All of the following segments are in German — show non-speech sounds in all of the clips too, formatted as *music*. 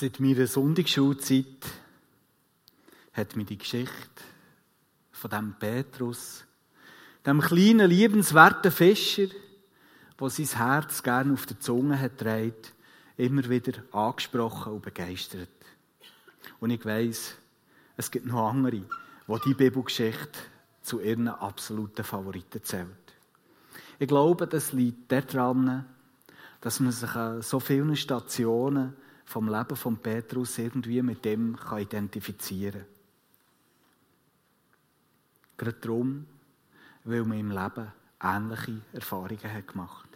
Seit meiner Sonntagsschulzeit hat mir die Geschichte von dem Petrus, dem kleinen, liebenswerten Fischer, der sein Herz gern auf der Zunge hat dreht, immer wieder angesprochen und begeistert. Und ich weiß, es gibt noch andere, wo die Bibelgeschichte zu ihren absoluten Favoriten zählt. Ich glaube, das liegt daran, dass man sich an so vielen Stationen vom Leben von Petrus irgendwie mit dem kann identifizieren kann. Gerade darum, weil man im Leben ähnliche Erfahrungen hat gemacht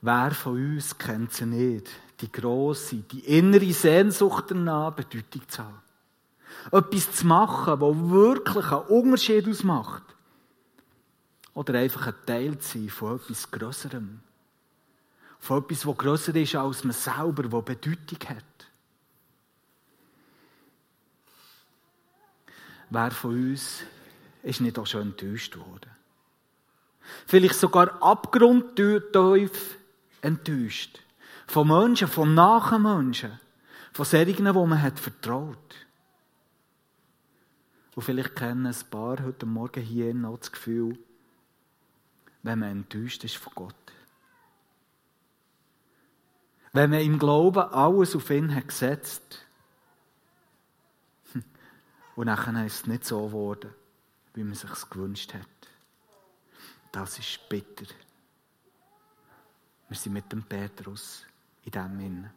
Wer von uns kennt sie nicht? Die grosse, die innere Sehnsucht danach, Bedeutung zu haben. Etwas zu machen, das wirklich einen Unterschied ausmacht. Oder einfach ein Teil zu sein von etwas Größerem. Von etwas, das grösser ist als man selber, das Bedeutung hat. Wer von uns ist nicht auch schon enttäuscht worden? Vielleicht sogar abgrundtief enttäuscht. Von Menschen, von nahen Menschen, von solchen, wo man hat vertraut. Und vielleicht kennen ein paar heute Morgen hier noch das Gefühl, wenn man enttäuscht ist von Gott. Wenn man im Glauben alles auf ihn hat gesetzt und nachher ist es nicht so geworden, wie man sich gewünscht hat. Das ist bitter. Wir sind mit dem Petrus in dem Innen.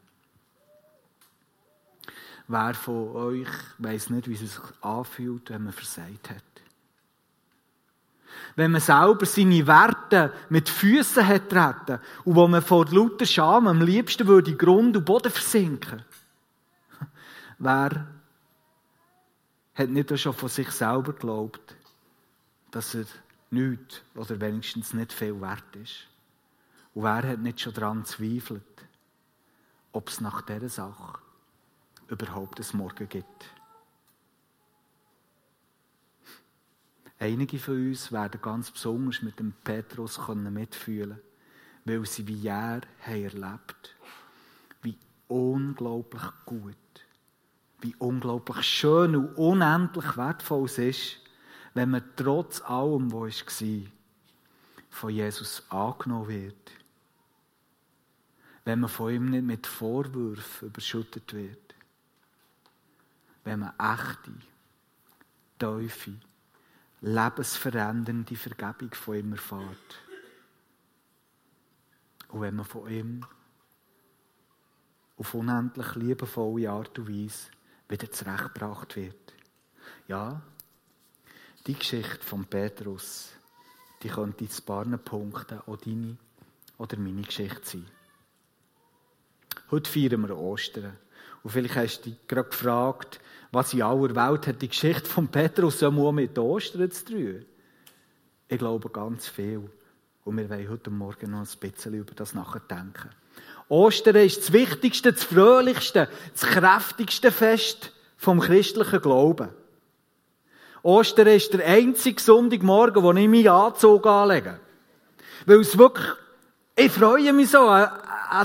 Wer von euch weiß nicht, wie es sich anfühlt, wenn man versagt hat? Wenn man selber seine Werte mit Füßen hat treten und wo man vor lauter Scham am liebsten würde Grund und Boden versinken. *laughs* Wer hat nicht schon von sich selber geglaubt, dass er nichts oder wenigstens nicht viel wert ist? Und wer hat nicht schon daran zweifelt, ob es nach dieser Sache überhaupt ein Morgen gibt? Einige von uns werden ganz besonders mit dem Petrus mitfühlen weil sie wie er haben erlebt wie unglaublich gut, wie unglaublich schön und unendlich wertvoll es ist, wenn man trotz allem, was war, von Jesus angenommen wird wenn man von ihm nicht mit Vorwürfen überschüttet wird. Wenn man echte, tiefe, lebensverändernde Vergebung von ihm erfährt. Und wenn man von ihm auf unendlich liebevolle Art und Weise wieder zurechtgebracht wird. Ja, die Geschichte von Petrus, die könnte in ein Punkten auch deine oder meine Geschichte sein. Heute feiern wir Ostern. Und vielleicht hast du dich gerade gefragt, was in aller Welt hat die Geschichte von Petrus so mit Ostern zu tun? Ich glaube ganz viel. Und wir wollen heute Morgen noch ein bisschen über das nachdenken. Ostern ist das wichtigste, das fröhlichste, das kräftigste Fest vom christlichen Glauben. Ostern ist der einzige Sonntagmorgen, wo ich meinen Anzug anlege. Weil es wirklich, ich freue mich so an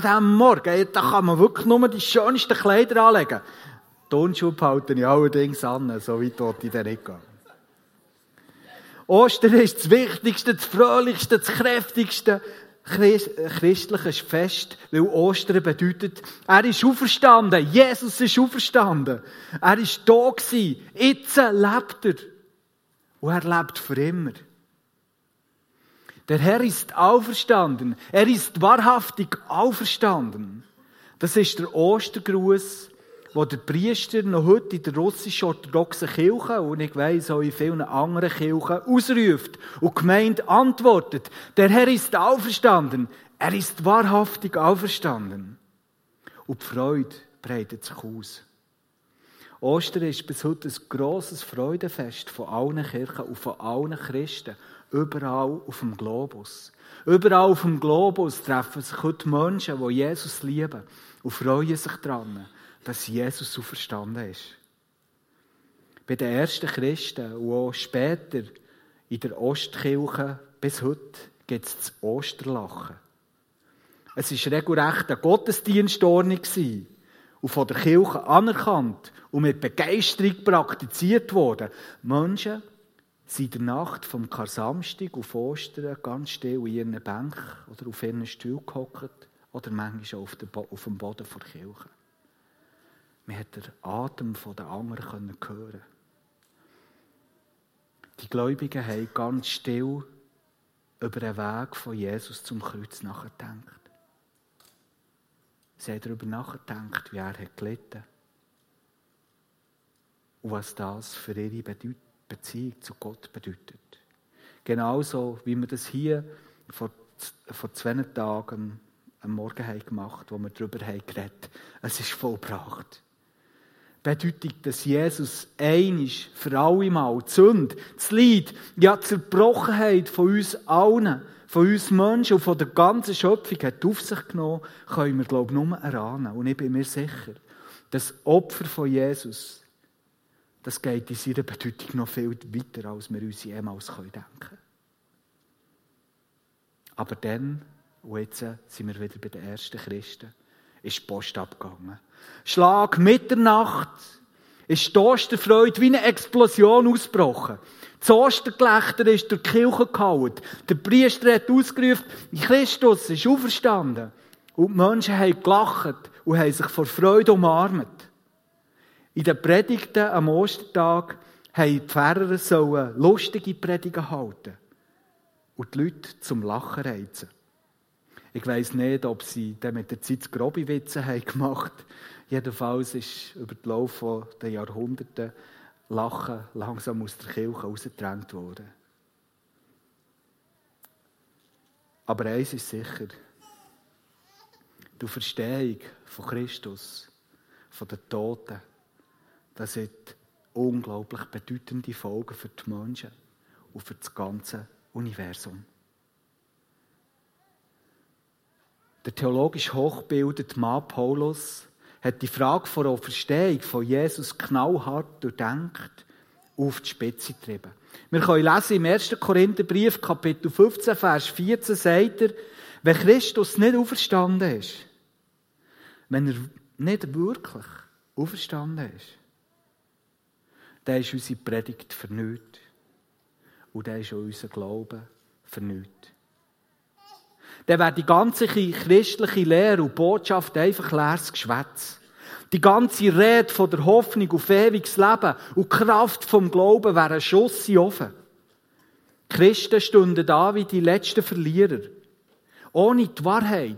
diesem Morgen, da kann man wirklich nur die schönsten Kleider anlegen. Turnschuhe behalte ich allerdings an, so weit wollte ich dann nicht gehen. Ostern ist das wichtigste, das fröhlichste, das kräftigste christliche Fest, weil Ostern bedeutet, er ist auferstanden, Jesus ist auferstanden, er ist da gewesen, jetzt lebt er. Und er lebt für immer. Der Herr ist auferstanden. Er ist wahrhaftig auferstanden. Das ist der Ostergruß, wo der Priester noch heute in der russisch-orthodoxen Kirche und ich weiss auch in vielen anderen Kirchen ausruft und die Gemeinde antwortet. Der Herr ist auferstanden. Er ist wahrhaftig auferstanden. Und die Freude breitet sich aus. Ostern ist bis heute ein grosses Freudenfest von allen Kirchen und von allen Christen. Überall auf dem Globus. Überall auf dem Globus treffen sich heute Menschen, die Jesus lieben und freuen sich daran, dass Jesus so verstanden ist. Bei den ersten Christen und auch später in der Ostkirche bis heute gibt es das Osterlachen. Es war regelrecht eine Gottesdienstordnung. und von der Kirche anerkannt und mit Begeisterung praktiziert worden. Menschen sind in der Nacht vom Karsamstag auf Ostern ganz still in ihren Bänken oder auf ihren Stuhl gehockt oder manchmal auf, auf dem Boden der Kirche. Man hat den Atem der anderen hören. Die Gläubigen haben ganz still über den Weg von Jesus zum Kreuz nachgedacht. Sie haben darüber nachgedacht, wie er hat gelitten und was das für ihre Beziehung zu Gott bedeutet. Genauso wie wir das hier vor, vor zwei Tagen am Morgen haben gemacht wo wir darüber haben geredet Es ist vollbracht bedeutet, dass Jesus einig für alle Mal die Sünde, das Leid, ja die Zerbrochenheit von uns allen, von uns Menschen und von der ganzen Schöpfung hat auf sich genommen, können wir, glaube ich, nur erahnen. Und ich bin mir sicher, das Opfer von Jesus, das geht in seiner Bedeutung noch viel weiter, als wir uns jemals denken können. Aber dann, und jetzt sind wir wieder bei den ersten Christen, ist die Post abgegangen. Schlag Mitternacht ist die Osterfreude wie eine Explosion ausgebrochen. Das Ostergelächter ist durch die Kirche gehauen. Der Priester hat ausgerufen, Christus ist auferstanden. Und die Menschen haben gelacht und haben sich vor Freude umarmt. In den Predigten am Ostertag haben die Pfarrer lustige Predigen halten und die Leute zum Lachen reizen. Ich weiß nicht, ob sie dann mit der Zeit grobe Witze haben *laughs* gemacht Jedenfalls ist über den Lauf der Jahrhunderte Lachen langsam aus der Kirche herausgedrängt worden. Aber eins ist sicher: Die Verstehung von Christus, von den Toten, das hat unglaublich bedeutende Folgen für die Menschen und für das ganze Universum. Der theologisch hochgebildete Mann Paulus hat die Frage von der Verstehung von Jesus knallhart durchdenkt auf die Spitze getrieben. Wir können lesen im 1. Korintherbrief, Kapitel 15, Vers 14, sagt er, wenn Christus nicht auferstanden ist, wenn er nicht wirklich auferstanden ist, dann ist unsere Predigt vernünftig. Und dann ist auch unser Glaube vernünftig. Dann wäre die ganze christliche Lehre und Botschaft einfach leeres Geschwätz. Die ganze Rede von der Hoffnung auf ewiges Leben und Kraft vom Glauben wäre ein Schuss in Ofen. Die Christen stünden da wie die letzten Verlierer. Ohne die Wahrheit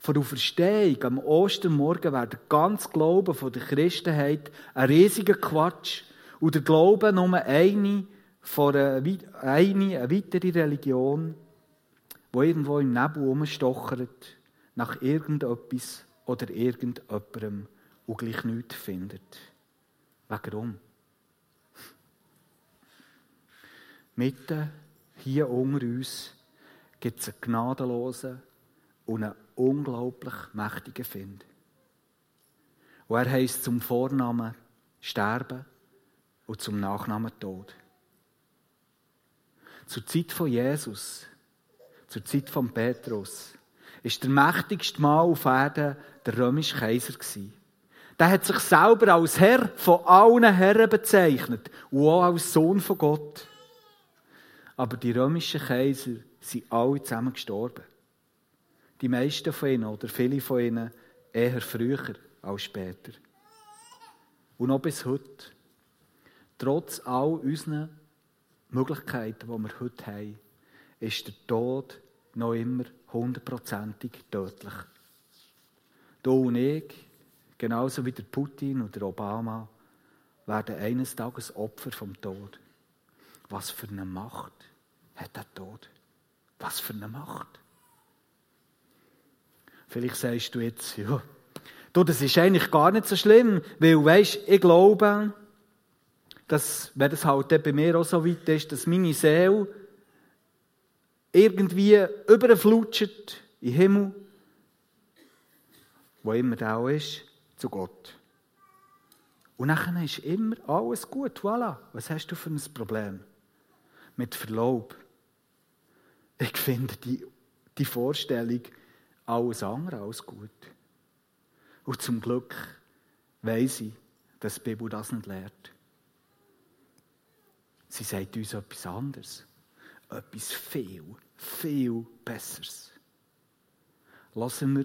von der Auferstehung am Ostermorgen wäre der ganze Glaube von der Christenheit ein riesiger Quatsch und der Glaube nur eine, von einer, eine, eine weitere Religion, wo irgendwo im Nebel rumstochert, nach irgendetwas oder irgendjemandem und gleich nichts findet. Warum? Mitten hier unter uns gibt es einen gnadenlosen und einen unglaublich mächtigen Find. Und er heisst zum Vornamen Sterben und zum Nachnamen Tod. Zur Zeit von Jesus zur Zeit von Petrus, ist der mächtigste Mann auf Erden der römische Kaiser. Der hat sich selber als Herr von allen Herren bezeichnet und auch als Sohn von Gott. Aber die römischen Kaiser sind alle zusammen gestorben. Die meisten von ihnen oder viele von ihnen eher früher als später. Und noch bis heute, trotz all unseren Möglichkeiten, die wir heute haben, ist der Tod noch immer hundertprozentig tödlich. Du und ich, genauso wie der Putin oder Obama, werden eines Tages Opfer vom Tod. Was für eine Macht hat der Tod? Was für eine Macht? Vielleicht sagst du jetzt, ja, du, das ist eigentlich gar nicht so schlimm, weil, weißt, ich glaube, dass, wenn das halt bei mir auch so weit ist, dass meine Seele irgendwie überflutscht den Himmel, wo immer auch ist, zu Gott. Und dann ist immer alles gut. Voilà. Was hast du für ein Problem? Mit Verlaub. Ich finde die, die Vorstellung alles andere als gut. Und zum Glück weiß ich, dass die Bibel das nicht lehrt. Sie sagt uns etwas anderes. Etwas viel, viel Besseres. Lassen wir,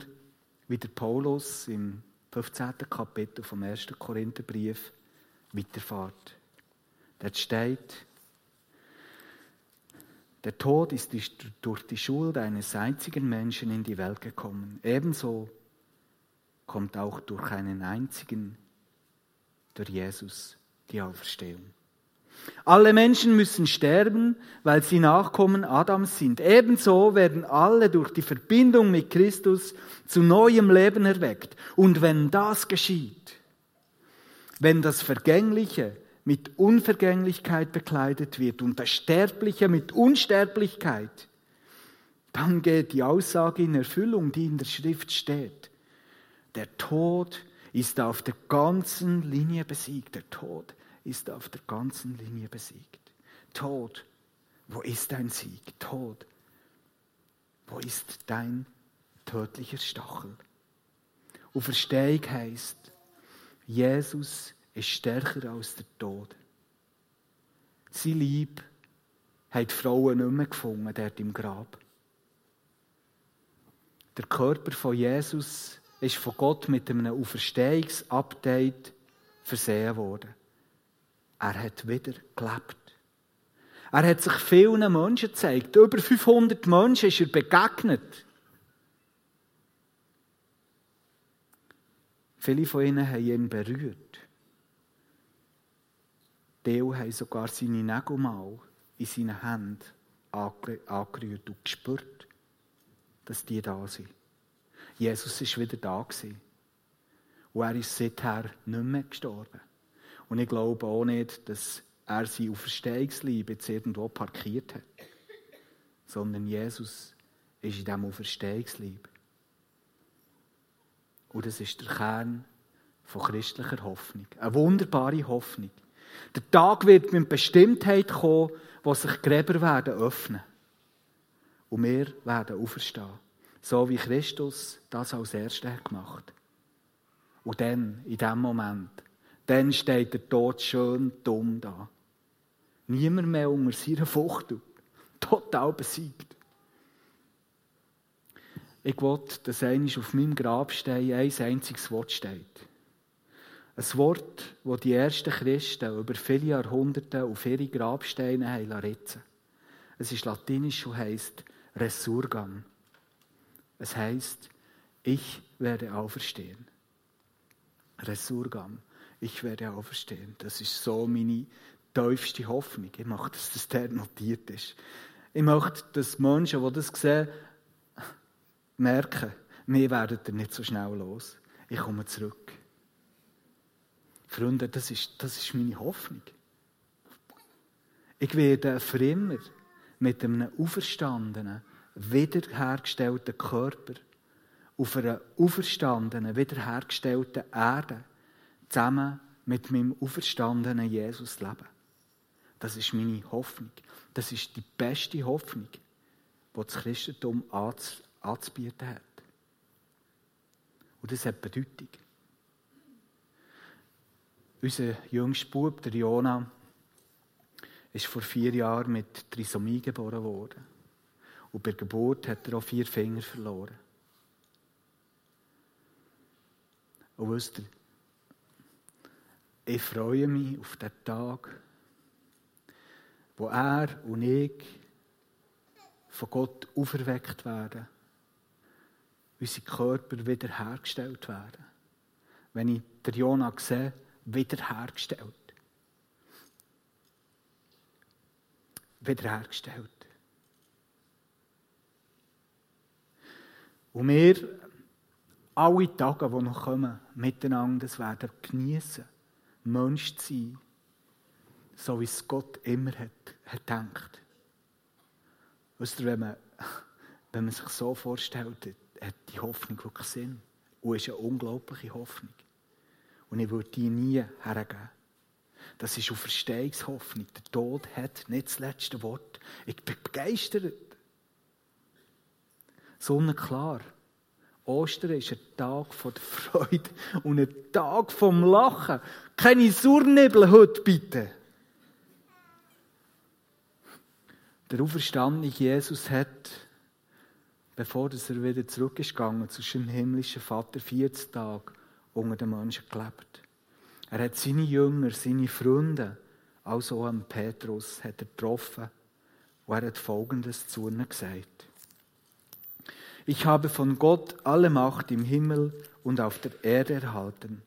wie der Paulus im 15. Kapitel vom 1. Korintherbrief weiterfahrt. Dort steht, der Tod ist durch die Schuld eines einzigen Menschen in die Welt gekommen. Ebenso kommt auch durch einen einzigen, durch Jesus, die Auferstehung. Alle Menschen müssen sterben, weil sie Nachkommen Adams sind. Ebenso werden alle durch die Verbindung mit Christus zu neuem Leben erweckt. Und wenn das geschieht, wenn das Vergängliche mit Unvergänglichkeit bekleidet wird und das Sterbliche mit Unsterblichkeit, dann geht die Aussage in Erfüllung, die in der Schrift steht. Der Tod ist auf der ganzen Linie besiegt. Der Tod ist auf der ganzen Linie besiegt. Tod, wo ist dein Sieg? Tod, wo ist dein tödlicher Stachel? Und Verstehung heisst, Jesus ist stärker als der Tod. Sein Lieb hat die Frauen nicht mehr gefunden, dort im Grab. Der Körper von Jesus ist von Gott mit einem Auferstehungsupdate versehen worden. Er hat wieder gelebt. Er hat sich vielen Menschen gezeigt. Über 500 Menschen ist er begegnet. Viele von ihnen haben ihn berührt. Teil haben sogar seine Nägel mal in seinen Händen angerührt und gespürt, dass die da sind. Jesus ist wieder da gewesen. Und er ist seither nicht mehr gestorben. Und ich glaube auch nicht, dass er sein Auferstehungsliebe jetzt irgendwo parkiert hat. Sondern Jesus ist in diesem Auferstehungsliebe. Und das ist der Kern von christlicher Hoffnung. Eine wunderbare Hoffnung. Der Tag wird mit Bestimmtheit kommen, wo sich Gräber werden öffnen. Und wir werden auferstehen. So wie Christus das als Erster hat gemacht. Und dann, in dem Moment, dann steht der Tod schön dumm da. Niemand mehr unter seiner Fuchtel. Total besiegt. Ich will, dass einmal auf meinem Grabstein ein einziges Wort steht. Ein Wort, das die ersten Christen über viele Jahrhunderte auf ihre Grabsteine haben ritzen Es ist latinisch und heisst Resurgam. Es heisst, ich werde auferstehen. Resurgam, ich werde auferstehen. Das ist so meine tiefste Hoffnung. Ich möchte, dass das dort notiert ist. Ich möchte, dass Menschen, die das sehen, merken, wir werden er nicht so schnell los. Ich komme zurück. Freunde, das ist, das ist meine Hoffnung. Ich werde für immer mit einem auferstandenen, wiederhergestellten Körper auf einer auferstandenen, wiederhergestellten Erde zusammen mit meinem auferstandenen Jesus leben. Das ist meine Hoffnung. Das ist die beste Hoffnung, die das Christentum anzubieten hat. Und das hat Bedeutung. Unser jüngster Bub, der Jona, ist vor vier Jahren mit Trisomie geboren worden. Und bei der Geburt hat er auch vier Finger verloren. Und wisst ihr, ich freue mich auf den Tag, wo er und ich von Gott auferweckt werden, unsere Körper wiederhergestellt werden. Wenn ich der Jona sehe, wiederhergestellt. Wiederhergestellt. Und wir, alle Tage, die noch kommen, miteinander das werden genießen, Mensch zu sein, so wie es Gott immer hat, hat gedacht. Weißt du, wenn man, wenn man sich so vorstellt, hat die Hoffnung wirklich Sinn. Und ist eine unglaubliche Hoffnung. Und ich würde die nie hergeben. Das ist auf Verstehungshoffnung. Der Tod hat nicht das letzte Wort. Ich bin begeistert. Sonnenklar. Ostern ist ein Tag der Freude und ein Tag vom Lachen. Keine Surnebel heute, bitte. Der auferstandene Jesus hat, bevor er wieder zurück ist zu seinem himmlischen Vater, 40 Tage unter den Menschen gelebt. Er hat seine Jünger, seine Freunde, also auch Petrus, hat er getroffen und er hat Folgendes zu ihnen gesagt. Ich habe von Gott alle Macht im Himmel und auf der Erde erhalten.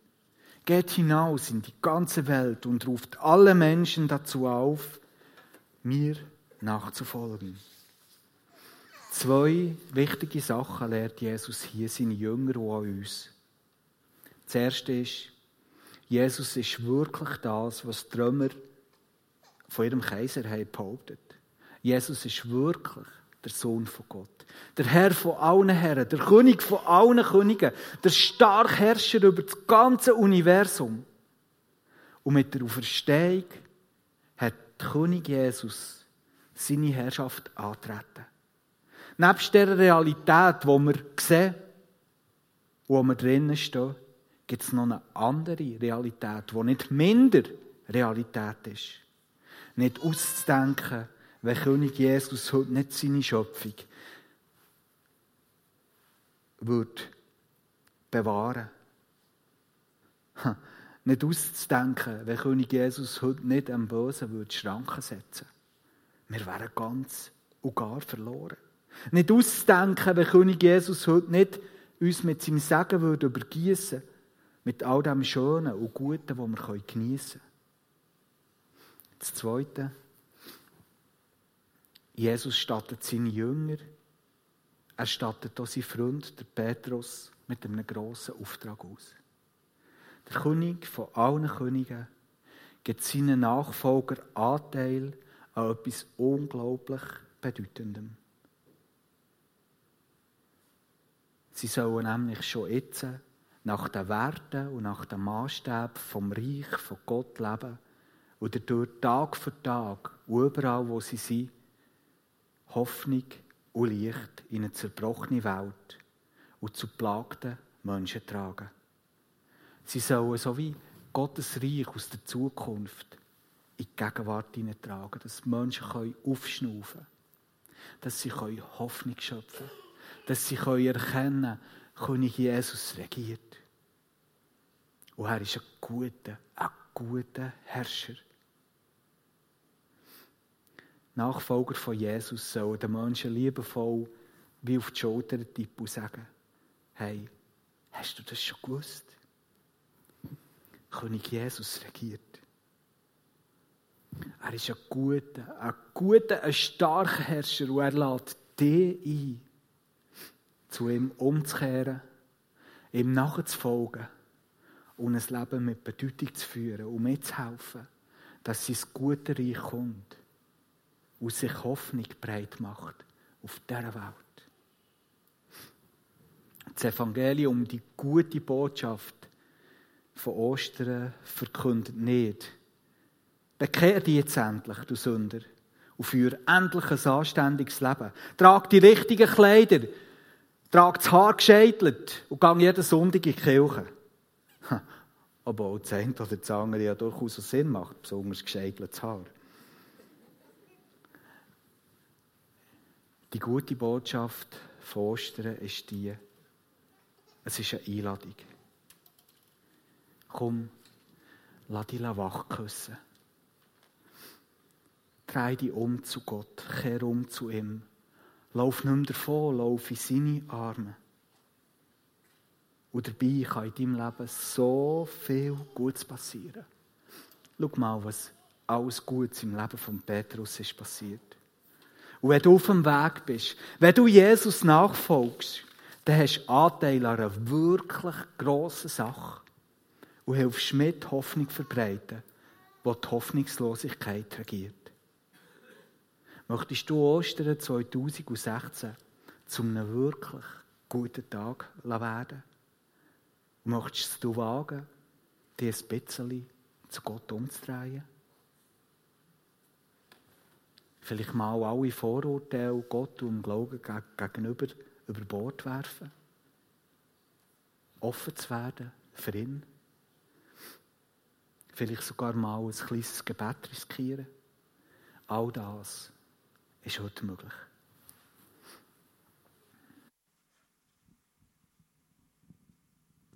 Geht hinaus in die ganze Welt und ruft alle Menschen dazu auf, mir nachzufolgen. Zwei wichtige Sachen lehrt Jesus hier seine Jünger und uns. Das erste ist, Jesus ist wirklich das, was die Römer von ihrem Kaiser haben behauptet. Jesus ist wirklich der Sohn von Gott. Der Herr von allen Herren, der König von allen Königen, der starke Herrscher über das ganze Universum. Und mit der Auferstehung hat König Jesus seine Herrschaft antreten. Nebst der Realität, wo wir sehen, wo wir drinnen stehen, gibt es noch eine andere Realität, die nicht minder Realität ist. Nicht auszudenken, wenn König Jesus heute nicht seine Schöpfung würde bewahren. Nicht auszudenken, wenn König Jesus heute nicht am Bösen würde Schranken setzen. Wir wären ganz und gar verloren. Nicht auszudenken, wenn König Jesus heute nicht uns mit seinem Segen würde übergießen, mit all dem Schönen und Guten, was wir geniessen können. Das Zweite, Jesus stattet seine Jünger, er stattet auch seinen Freund, der Petrus, mit einem grossen Auftrag aus. Der König von allen Königen gibt seinen Nachfolger Anteil an etwas unglaublich Bedeutendem. Sie sollen nämlich schon jetzt nach den Werten und nach den Maßstäben vom Reich von Gott leben und dadurch Tag für Tag überall, wo sie sind, Hoffnung und Licht in eine zerbrochene Welt und zu plagten Menschen tragen. Sie sollen so wie Gottes Reich aus der Zukunft in die Gegenwart hineintragen, dass Menschen aufschnaufen können, dass sie Hoffnung schöpfen können, dass sie erkennen können, König Jesus regiert. Und er ist ein guter, ein guter Herrscher. Nachfolger von Jesus sollen den Menschen liebevoll wie auf die Schulter tippen und sagen, hey, hast du das schon gewusst? König Jesus regiert. Er ist ein guter, ein guter, ein starker Herrscher und er lädt dich ein, zu ihm umzukehren, ihm nachzufolgen und ein Leben mit Bedeutung zu führen und mitzuhelfen, dass sein gute Reich kommt und sich Hoffnung breit macht auf dieser Welt. Das Evangelium, die gute Botschaft von Ostern, verkündet nicht. Bekehr dich jetzt endlich, du Sünder, und führe endlich ein anständiges Leben. Trag die richtigen Kleider, trag das Haar gescheitelt und gang jeden Sonntag in die Kirche. Obwohl das eine oder das andere ja durchaus Sinn macht, besonders gescheiteltes Haar. Die gute Botschaft von Ostern ist die, es ist eine Einladung. Komm, lass dich wach küssen. Dreh dich um zu Gott, kehr um zu ihm. Lauf nicht mehr davon, lauf in seine Arme. Und dabei kann in deinem Leben so viel Gutes passieren. Schau mal, was alles Gutes im Leben von Petrus ist passiert. Und wenn du auf dem Weg bist, wenn du Jesus nachfolgst, dann hast du Anteil an einer wirklich grossen Sache. Und hilfst mit Hoffnung verbreiten, wo die Hoffnungslosigkeit regiert. Möchtest du Ostern 2016 zu einem wirklich guten Tag werden? Und möchtest du wagen, dich ein bisschen zu Gott umzudrehen? Vielleicht mal alle Vorurteile Gott und Glauben gegenüber über Bord werfen. offen zu werden für ihn. Vielleicht sogar mal ein kleines Gebet riskieren. All das ist heute möglich.